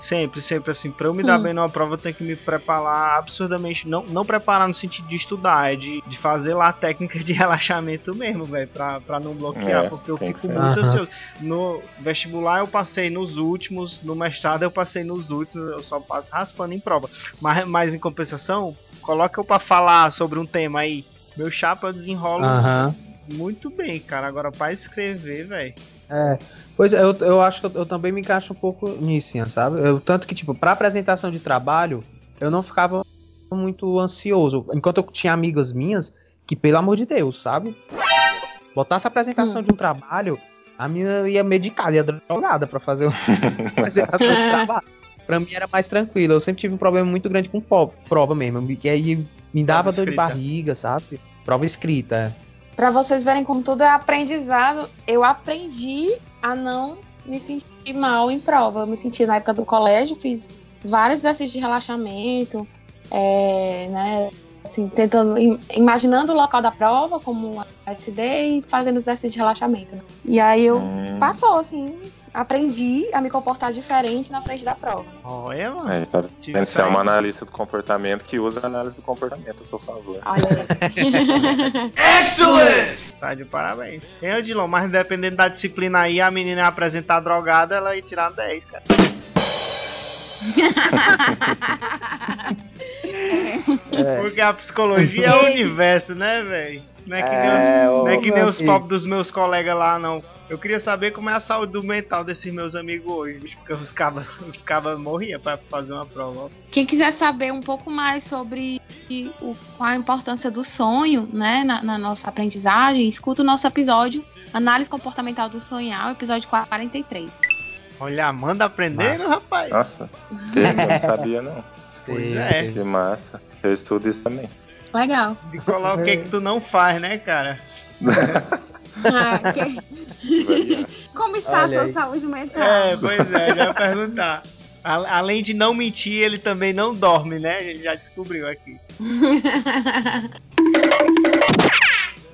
Sempre, sempre assim. Pra eu me dar Hum. bem numa prova, eu tenho que me preparar absurdamente. Não, não preparar no sentido de estudar, é de, de fazer lá a técnica de relaxamento mesmo, velho. Pra, pra não bloquear, É, porque eu fico muito Aham. ansioso. No vestibular eu passei nos últimos, no mestrado eu passei nos últimos, eu só passo raspando em prova. Mas, mas em compensação, coloca eu pra falar sobre um tema aí. Meu chapa eu desenrolo Aham. muito bem, cara. Agora pra escrever, velho. É. Pois é, eu, eu acho que eu, eu também me encaixo um pouco nisso, Ian, sabe? Eu, tanto que, tipo, pra apresentação de trabalho, eu não ficava muito ansioso. Enquanto eu tinha amigas minhas que, pelo amor de Deus, sabe? Botasse a apresentação de um trabalho, a minha ia medicada, ia drogada pra fazer de trabalho. Pra mim era mais tranquilo. Eu sempre tive um problema muito grande com prova mesmo. E aí me dava dor de escrita. barriga, sabe? Prova escrita. Pra vocês verem como tudo é aprendizado, eu aprendi a não me sentir mal em prova. Eu me senti na época do colégio, fiz vários exercícios de relaxamento, é, né, assim, tentando, im- imaginando o local da prova como um SD e fazendo exercício de relaxamento. né. E aí eu Hum, passou, assim, aprendi a me comportar diferente na frente da prova. Olha, mano. É, tá vendo? Você é uma analista do comportamento que usa a análise do comportamento a seu favor. Olha aí. Tá de parabéns. Hein, Odilon, mas dependendo da disciplina aí, a menina ia apresentar drogada, ela ia tirar 10, cara. Porque a psicologia é o universo, né, velho? Não é que nem, É, os, ô, não é que nem meu os pobres dos meus colegas lá, não. Eu queria saber como é a saúde mental desses meus amigos hoje, porque os cabas os cabas morriam pra fazer uma prova. Quem quiser saber um pouco mais sobre o, qual a importância do sonho né, na, na nossa aprendizagem, escuta o nosso episódio Análise Comportamental do Sonhar, episódio 43. Olha, manda aprendendo, Massa. rapaz. Nossa, eu não sabia não. Pois é. Que massa. Eu estudo isso também. Legal. E coloca o que, que tu não faz, né, cara? Ah, que-. Como está Olha a aí. sua saúde mental? É, pois é, já ia perguntar. A- além de não mentir, ele também não dorme, né? A gente já descobriu aqui.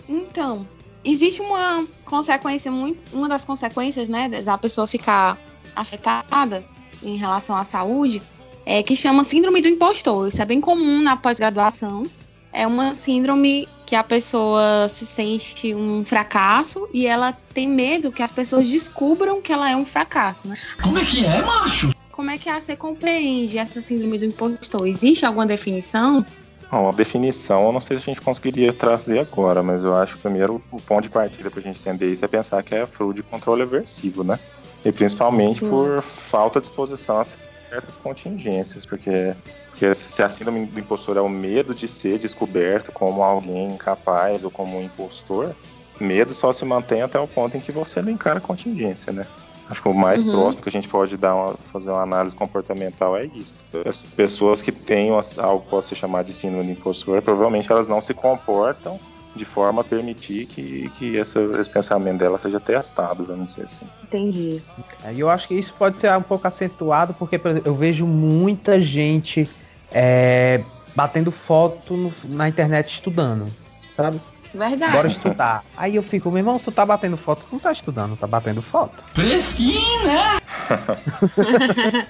Então, existe uma consequência muito, uma das consequências, né, da pessoa ficar afetada em relação à saúde, é que chama síndrome do impostor. Isso é bem comum na pós-graduação. É uma síndrome que a pessoa se sente um fracasso e ela tem medo que as pessoas descubram que ela é um fracasso, né? Como é que é, macho? Como é que a você compreende essa síndrome do impostor? Existe alguma definição? Bom, a definição eu não sei se a gente conseguiria trazer agora, mas eu acho que primeiro o ponto de partida pra gente entender isso é pensar que é fruto de controle aversivo, né? E principalmente Sim. por falta de exposição a certas contingências, porque, porque se a síndrome do impostor é o medo de ser descoberto como alguém incapaz ou como um impostor, medo só se mantém até o ponto em que você não encara a contingência, né? Acho que o mais Uhum. próximo que a gente pode dar uma- fazer uma análise comportamental é isso. As pessoas que têm algo que possa ser chamado de síndrome do impostor, provavelmente elas não se comportam de forma a permitir que, que essa- esse pensamento dela seja testado, vamos dizer assim. Entendi. É, E eu acho que isso pode ser um pouco acentuado, porque por exemplo, eu vejo muita gente é, batendo foto no- na internet estudando, sabe? Verdade. Bora estudar. Aí eu fico, meu irmão, tu tá batendo foto, tu não tá estudando, tá batendo foto. Fresquinho, né?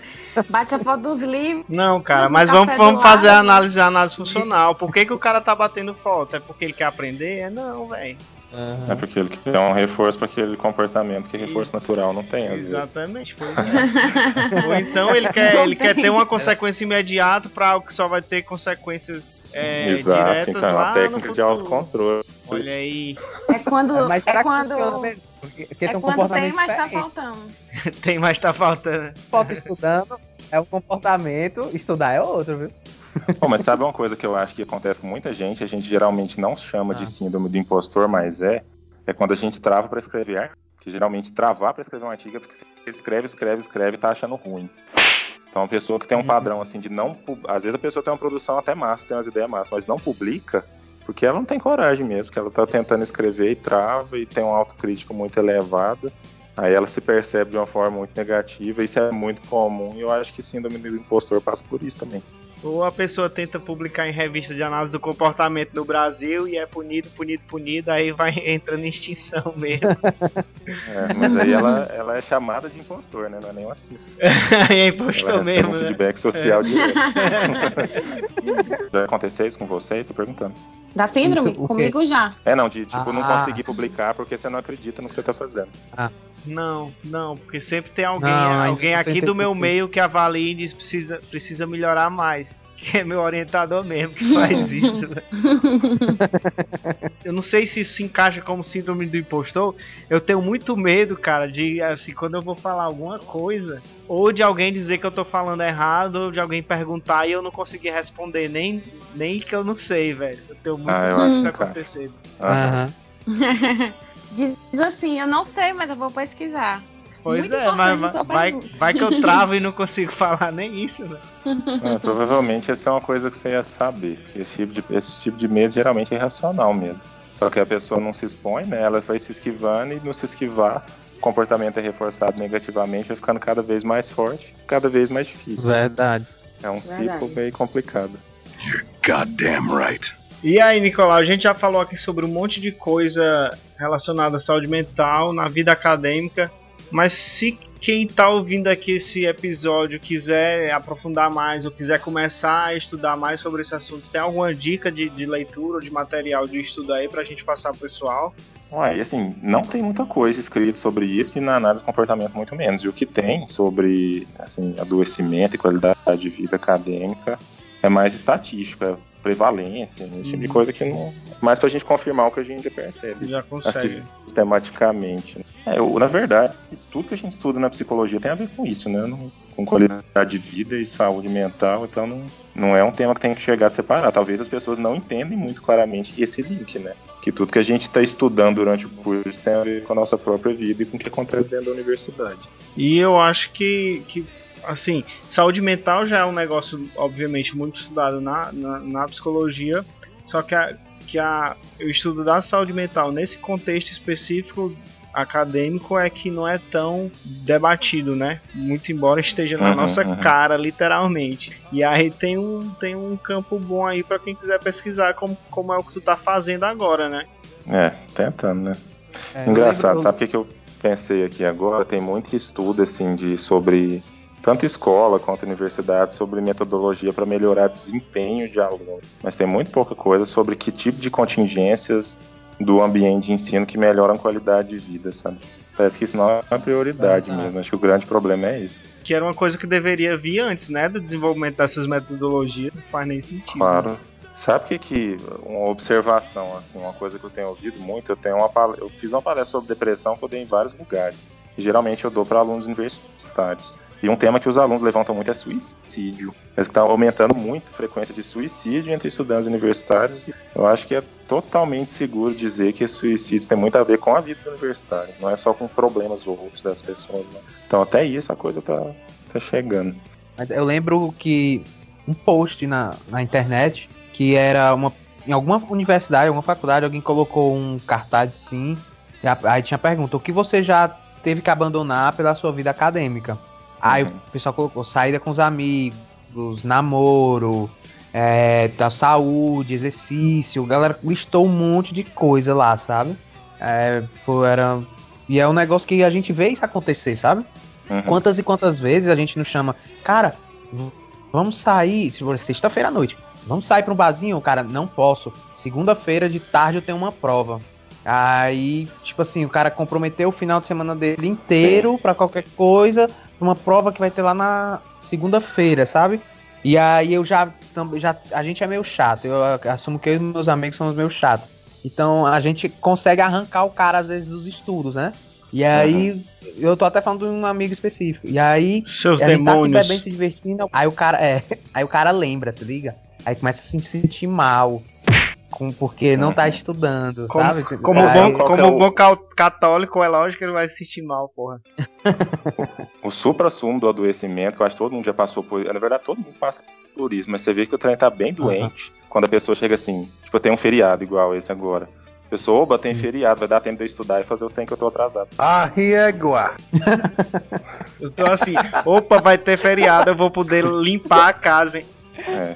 Bate a foto dos livros. Não, cara, Mas vamos, vamos fazer a análise, a análise funcional. Por que, que o cara tá batendo foto? É porque ele quer aprender? É não, velho. É porque ele quer um reforço para aquele comportamento que reforço Isso. natural não tem, às vezes. Exatamente, pois é. Ou então ele quer, ele quer ter uma consequência imediata pra algo que só vai ter consequências é, Exato, diretas então é lá uma no técnica de autocontrole. Olha aí, É quando. Mas é será que quando. Porque, porque É são quando comportamentos tem, mas tá faltando. tem mais tá faltando. Foto estudando é um comportamento, estudar é outro, viu? Bom, mas sabe uma coisa que eu acho que acontece com muita gente? A gente geralmente não chama Ah. de síndrome do impostor, mas é. É quando a gente trava para escrever. Que geralmente travar para escrever um artigo é porque você escreve, escreve, escreve e tá achando ruim. Então, uma pessoa que tem um Uhum. padrão assim de não. Às vezes a pessoa tem uma produção até massa, tem umas ideias massas, mas não publica porque ela não tem coragem mesmo, que ela tá tentando escrever e trava e tem uma autocrítica muito elevada. Aí ela se percebe de uma forma muito negativa, isso é muito comum e eu acho que síndrome do impostor passa por isso também. Ou a pessoa tenta publicar em revista de análise do comportamento no Brasil e é punido, punido, punido, aí vai entrando em extinção mesmo. É, mas aí ela, ela é chamada de impostor, né? Não é nem assim. aí é Ela impostor recebe mesmo, um né? feedback social direto. Já aconteceu isso com vocês? Tô perguntando. Da síndrome? Isso? Comigo já. É, não, de tipo, não Ah. conseguir publicar porque você não acredita no que você tá fazendo. Não, não, porque sempre tem alguém, Não, alguém não aqui do meu meio que avalia e diz precisa, precisa melhorar mais. Que é meu orientador mesmo que faz isso. né? eu não sei se isso se encaixa como síndrome do impostor. Eu tenho muito medo, cara, de assim, quando eu vou falar alguma coisa, ou de alguém dizer que eu tô falando errado, ou de alguém perguntar e eu não conseguir responder, nem, nem que eu não sei, velho. Eu tenho muito Ah, medo disso encaixa. acontecer. Aham. Diz assim, eu não sei, mas eu vou pesquisar. Pois Muito é, mas vai, vai, que eu travo e não consigo falar nem isso, né? É, provavelmente essa é uma coisa que você ia saber. Porque esse tipo, de, esse tipo de medo geralmente é irracional mesmo. Só que a pessoa não se expõe, né? Ela vai se esquivando e no se esquivar, o comportamento é reforçado negativamente, vai ficando cada vez mais forte, cada vez mais difícil. Verdade. É um Verdade. ciclo meio complicado. Goddamn right. E aí, Nicolau, a gente já falou aqui sobre um monte de coisa relacionada à saúde mental na vida acadêmica. Mas se quem tá ouvindo aqui esse episódio quiser aprofundar mais ou quiser começar a estudar mais sobre esse assunto, tem alguma dica de, de leitura ou de material de estudo aí pra gente passar pro pessoal? Ué, e assim, não tem muita coisa escrita sobre isso e na análise de comportamento muito menos. E o que tem sobre assim, adoecimento e qualidade de vida acadêmica é mais estatística, prevalência, né, esse tipo de coisa que não. Mais pra gente confirmar o que a gente já percebe. Já consegue. Assim, sistematicamente. né? É, eu, na verdade, tudo que a gente estuda na psicologia tem a ver com isso, né? Não- com qualidade de vida e saúde mental, então não, não é um tema que tem que chegar a separar. Talvez as pessoas não entendem muito claramente esse link, né? Que tudo que a gente está estudando durante o curso tem a ver com a nossa própria vida e com o que acontece dentro da universidade. E eu acho que, que assim, saúde mental já é um negócio, obviamente, muito estudado na, na, na psicologia, só que, a, que a, o estudo da saúde mental nesse contexto específico acadêmico é que não é tão debatido, né? Muito embora esteja na Uhum, nossa uhum. cara, literalmente. E aí tem um, tem um campo bom aí para quem quiser pesquisar como, como é o que tu tá fazendo agora, né? É, tentando, né? É, Engraçado, lembro- sabe o que, que eu pensei aqui agora? Tem muito estudo assim de sobre tanto escola quanto universidade sobre metodologia para melhorar desempenho de aluno, mas tem muito pouca coisa sobre que tipo de contingências do ambiente de ensino que melhoram a qualidade de vida, sabe? Parece que isso não é uma prioridade Ah, tá. mesmo. Acho que o grande problema é esse. Que era uma coisa que deveria vir antes, né? Do desenvolvimento dessas metodologias. Não faz nem sentido. Claro. Sabe o que que uma observação assim, uma coisa que eu tenho ouvido muito, eu tenho uma eu fiz uma palestra sobre depressão que eu dei em vários lugares. E geralmente eu dou para alunos universitários. E um tema que os alunos levantam muito é suicídio. Que está aumentando muito a frequência de suicídio entre estudantes universitários. Eu acho que é totalmente seguro dizer que suicídios têm muito a ver com a vida do universitário. Não é só com problemas ou outros das pessoas. Né? Então até isso a coisa tá, tá chegando. Eu lembro que um post na, na internet que era uma. Em alguma universidade, alguma faculdade, alguém colocou um cartaz e a- aí tinha pergunta: o que você já teve que abandonar pela sua vida acadêmica? Aí Uhum. o pessoal colocou saída com os amigos, namoro, é, da saúde, exercício. A galera listou um monte de coisa lá, sabe? É, pô, era. E é um negócio que a gente vê isso acontecer, sabe? Uhum. Quantas e quantas vezes a gente não chama, cara, vamos sair, se for sexta-feira à noite, vamos sair pra um barzinho? Cara, não posso. Segunda-feira de tarde eu tenho uma prova. Aí, tipo assim, o cara comprometeu o final de semana dele inteiro pra qualquer coisa, pra uma prova que vai ter lá na segunda-feira, sabe? E aí eu já, já. A gente é meio chato. Eu assumo que eu e meus amigos somos meio chatos. Então a gente consegue arrancar o cara às vezes dos estudos, né? E aí, eu tô até falando de um amigo específico. E aí, Seus tá aqui demônios. bebendo, se divertindo. Aí o cara, é. Aí o cara lembra, se liga? Aí começa a se sentir mal. Com, porque não tá Uhum. estudando, Como, sabe? como, Aí- bom, que como é o- bom católico, é lógico que ele vai se sentir mal, porra. O supra-sumo do adoecimento, que eu acho que todo mundo já passou por Na verdade, todo mundo passa por isso, mas você vê que o trem tá bem doente quando a pessoa chega assim, tipo, tem um feriado igual esse agora. A pessoa, oba, tem feriado, vai dar tempo de eu estudar e fazer os trem que eu tô atrasado. Eu tô assim, opa, vai ter feriado, eu vou poder limpar a casa, hein?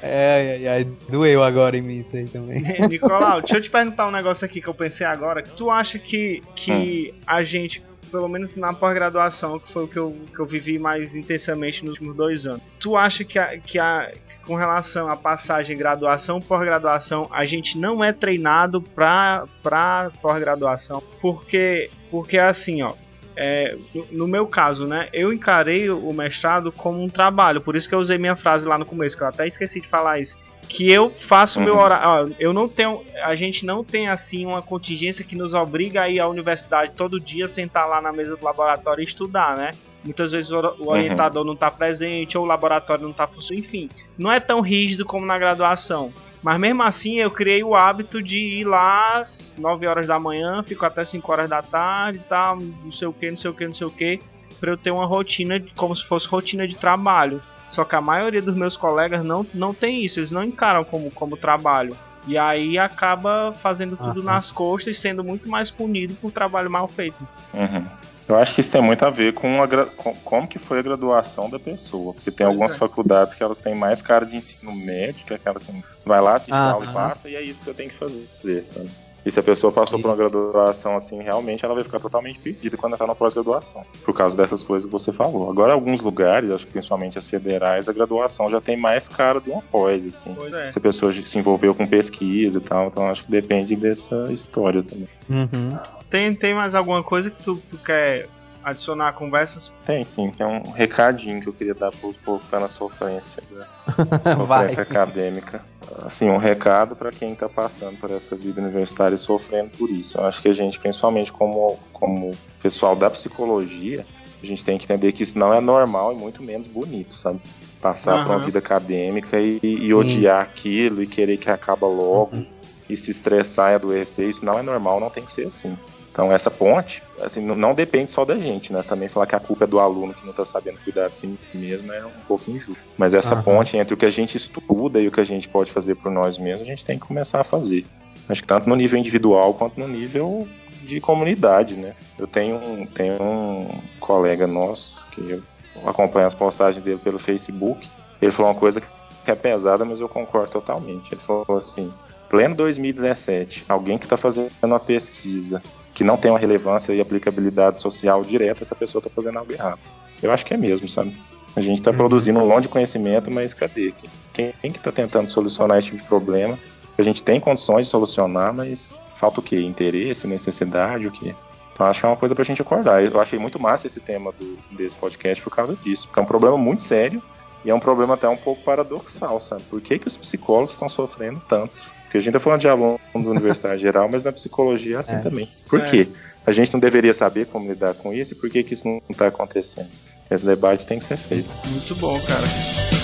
É, ai, ai, doeu agora em mim isso aí também. Nicolau, deixa eu te perguntar um negócio aqui que eu pensei agora. Tu acha que, que a gente, pelo menos na pós-graduação, que foi o que eu, que eu vivi mais intensamente nos últimos dois anos, tu acha que, a, que, a, com relação à passagem graduação pós-graduação, a gente não é treinado pra, pra pós-graduação? Porque, porque assim, ó. É, no, meu caso, né, eu encarei o mestrado como um trabalho, por isso que eu usei minha frase lá no começo, que eu até esqueci de falar isso que eu faço o meu Uhum. horário. Eu não tenho. A gente não tem assim uma contingência que nos obriga a ir à universidade todo dia, sentar lá na mesa do laboratório e estudar, né? Muitas vezes o o orientador não está presente, ou o laboratório não está funcionando, enfim. Não é tão rígido como na graduação. Mas mesmo assim eu criei o hábito de ir lá às 9 horas da manhã, fico até 5 horas da tarde e tal, não sei o que, não sei o que, não sei o que, para eu ter uma rotina de- como se fosse rotina de trabalho. Só que a maioria dos meus colegas não, não tem isso, eles não encaram como, como trabalho. E aí acaba fazendo tudo Aham. nas costas e sendo muito mais punido por trabalho mal feito. Uhum. Eu acho que isso tem muito a ver com, a com como que foi a graduação da pessoa. Porque tem Pois algumas é. faculdades que elas têm mais cara de ensino médio, que é aquela assim, vai lá, se Aham. aula e passa, e é isso que você tem que fazer, sabe? E se a pessoa passou por uma graduação assim, realmente ela vai ficar totalmente perdida quando está na pós-graduação, por causa dessas coisas que você falou. Agora, alguns lugares, acho que principalmente as federais, a graduação já tem mais cara de uma pós, assim. É. Se a pessoa se envolveu com pesquisa e tal, então acho que depende dessa história também. Uhum. Tem, tem mais alguma coisa que tu, tu quer adicionar a conversas? Tem sim, tem um recadinho que eu queria dar para os povos que tá na sofrência, né? Vai. sofrência acadêmica. Assim, um recado para quem está passando por essa vida universitária e sofrendo por isso. Eu acho que a gente, principalmente como, como pessoal da psicologia, a gente tem que entender que isso não é normal e muito menos bonito, sabe? Passar por uma vida acadêmica e, e odiar aquilo e querer que acaba logo e se estressar e adoecer, isso não é normal, não tem que ser assim. Então essa ponte, assim, não- depende só da gente, né? Também falar que a culpa é do aluno que não está sabendo cuidar de si mesmo é um pouco injusto. Mas essa ponte entre o que a gente estuda e o que a gente pode fazer por nós mesmos, a gente tem que começar a fazer. Acho que tanto no nível individual quanto no nível de comunidade, né? Eu tenho um, tenho um colega nosso que eu acompanho as postagens dele pelo Facebook. Ele falou uma coisa que é pesada, mas eu concordo totalmente. Ele falou assim: pleno 2017, alguém que está fazendo uma pesquisa que não tem uma relevância e aplicabilidade social direta, essa pessoa está fazendo algo errado. Eu acho que é mesmo, sabe? A gente está produzindo um monte de conhecimento, mas cadê? Quem, quem que está tentando solucionar esse tipo de problema? A gente tem condições de solucionar, mas falta o quê? Interesse, necessidade, o quê? Então acho que é uma coisa pra gente acordar. Eu achei muito massa esse tema do- desse podcast por causa disso, porque é um problema muito sério e é um problema até um pouco paradoxal, sabe? Por que, que os psicólogos estão sofrendo tanto? Porque a gente tá falando de aluno da universidade geral, mas na psicologia é assim É. também. Por É. quê? A gente não deveria saber como lidar com isso e por que, que isso não está acontecendo? Esse debate tem que ser feito. Muito bom, cara.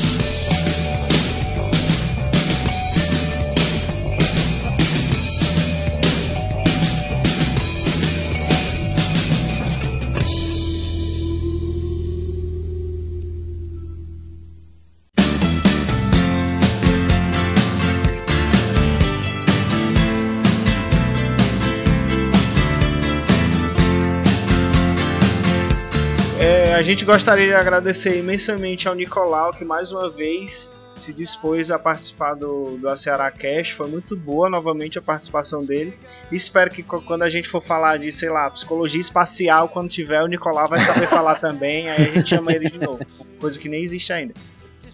Gente gostaria de agradecer imensamente ao Nicolau, que mais uma vez se dispôs a participar do, do Ceará Cast. Foi muito boa novamente a participação dele. Espero que quando a gente for falar de, sei lá, psicologia espacial, quando tiver, o Nicolau vai saber falar também. Aí a gente chama ele de novo. Coisa que nem existe ainda.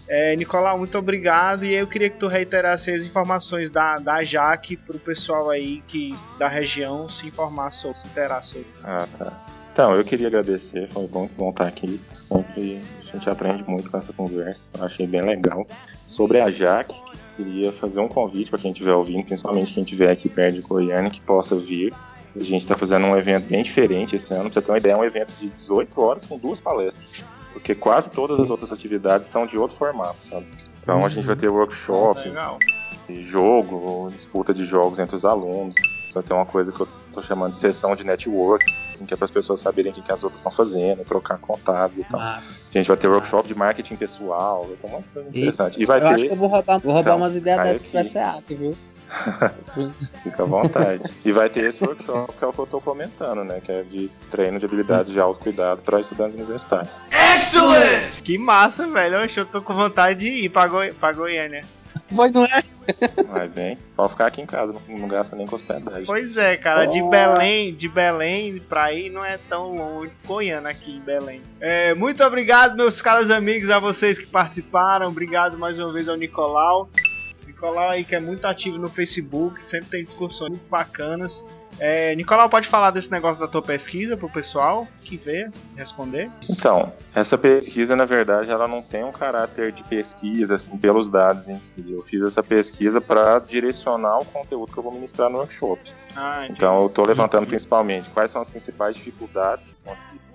É, Nicolau, muito obrigado. E eu queria que tu reiterasse as informações da, da Jaque pro pessoal aí que da região se informar sobre, se interar sobre. Ah, tá. Então, eu queria agradecer, foi bom, bom estar aqui. Sempre a gente aprende muito com essa conversa, achei bem legal. Sobre a Jaque, que queria fazer um convite para quem estiver ouvindo, principalmente quem estiver aqui perto de Goiânia, que possa vir. A gente está fazendo um evento bem diferente esse ano, pra você ter uma ideia, é um evento de 18 horas com duas palestras. Porque quase todas as outras atividades são de outro formato, sabe? Então a gente vai ter workshops, Legal. jogo, disputa de jogos entre os alunos. Vai ter uma coisa que eu tô chamando de sessão de network, que é para as pessoas saberem o que, que as outras estão fazendo, trocar contatos e tal. Massa. A gente vai ter workshop de marketing pessoal, vai ter um monte de coisa E interessante. E vai eu acho que ter, eu vou roubar, vou roubar Então, umas ideias dessas pra SEAC, viu? fica à vontade. e vai ter esse workshop que é o que eu tô comentando, né? Que é de treino de habilidades de autocuidado para estudantes universitários. Excellent! Que massa, velho. Eu tô com vontade de ir pra, Goi pra Goiânia. Pois não é? Vai bem. Pode ficar aqui em casa, não, não gasta nem com hospedagem. Pois é, cara, de Oh. Belém, de Belém pra ir não é tão longe. Goiânia aqui em Belém. É, muito obrigado, meus caros amigos, a vocês que participaram. Obrigado mais uma vez ao Nicolau. Nicolau aí que é muito ativo no Facebook, sempre tem discussões muito bacanas. É, Nicolau, pode falar desse negócio da tua pesquisa pro pessoal que vê, responder? Então, essa pesquisa, na verdade, ela não tem um caráter de pesquisa, assim, pelos dados em si. Eu fiz essa pesquisa para direcionar o conteúdo que eu vou ministrar no workshop. Ah. Então, eu estou levantando principalmente quais são as principais dificuldades.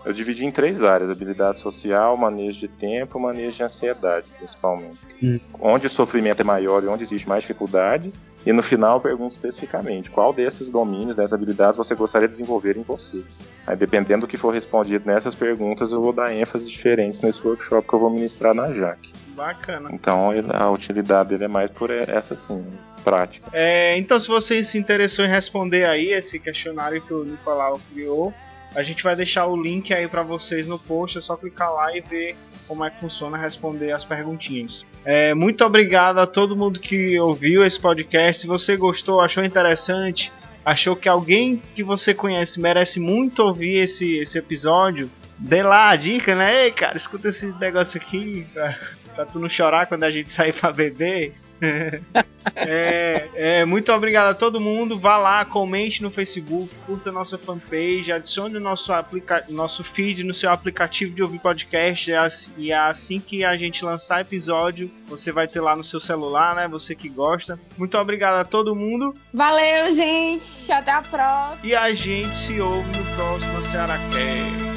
Eu dividi em três áreas: habilidade social, manejo de tempo, manejo de ansiedade, principalmente. Hum. Onde o sofrimento é maior e onde existe mais dificuldade. E no final, eu pergunto especificamente qual desses domínios, dessas habilidades, você gostaria de desenvolver em você. Aí, dependendo do que for respondido nessas perguntas, eu vou dar ênfases diferentes nesse workshop que eu vou ministrar na JAC. Bacana. Então, a utilidade dele é mais por essa, assim, prática. É, então, se você se interessou em responder aí esse questionário que o Nicolau criou, a gente vai deixar o link aí pra vocês no post. É só clicar lá e ver como é que funciona responder as perguntinhas. É, muito obrigado a todo mundo que ouviu esse podcast. Se você gostou, achou interessante, achou que alguém que você conhece merece muito ouvir esse, esse episódio, dê lá a dica, né? Ei, cara, escuta esse negócio aqui pra, pra tu não chorar quando a gente sair pra beber. é, é, muito obrigado a todo mundo. Vá lá, comente no Facebook, curta nossa fanpage, adicione o nosso, aplica nosso feed no seu aplicativo de ouvir podcast. E assim que a gente lançar episódio, você vai ter lá no seu celular, né? Você que gosta. Muito obrigado a todo mundo. Valeu, gente. Até a próxima. E a gente se ouve no próximo Ceará Cast.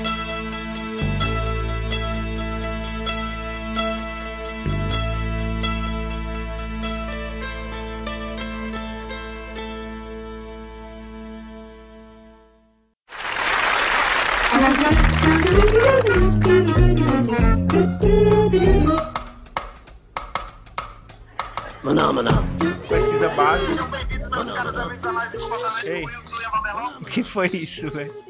Ei, o que foi isso, velho?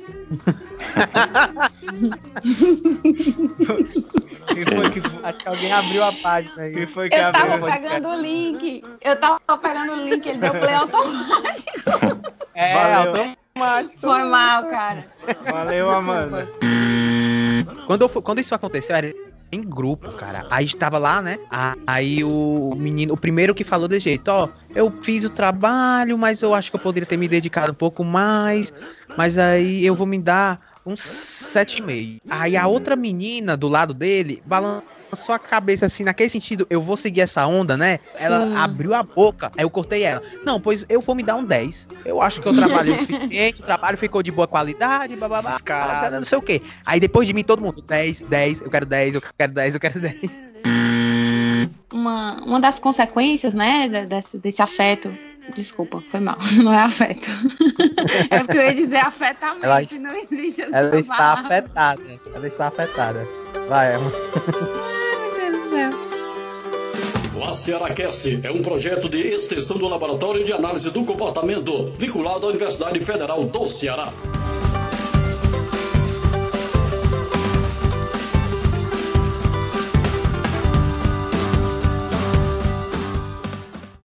Quem foi que foi? Acho que alguém abriu a página aí. Quem foi que Eu abriu? tava pegando o link. Eu tava pegando o link, ele deu play automático. É, Valeu. automático. Foi mal, cara. Valeu, Amanda. Quando, eu quando isso aconteceu, era em grupo, cara. Aí estava lá, né? Aí o menino, o primeiro que falou de jeito, ó, eu fiz o trabalho, mas eu acho que eu poderia ter me dedicado um pouco mais. Mas aí eu vou me dar uns sete e meio. Aí a outra menina do lado dele balançou a cabeça assim, naquele sentido, eu vou seguir essa onda, né? Ela Sim. abriu a boca, aí eu cortei ela. Não, pois eu vou me dar um 10. Eu acho que eu trabalhei o suficiente, o trabalho ficou de boa qualidade, bababá, Descarado. não sei o que. Aí depois de mim, todo mundo, 10, 10, eu quero 10, eu quero 10, eu quero 10. Uma, uma das consequências, né, de- desse, desse afeto. Desculpa, foi mal. Não é afeto. é porque eu ia dizer afetamente. Ela não existe essa Ela está palavra. afetada. Ela está afetada. Vai, Emma. Ai, meu Deus do céu. O Cearacast é um projeto de extensão do Laboratório de Análise do Comportamento, vinculado à Universidade Federal do Ceará.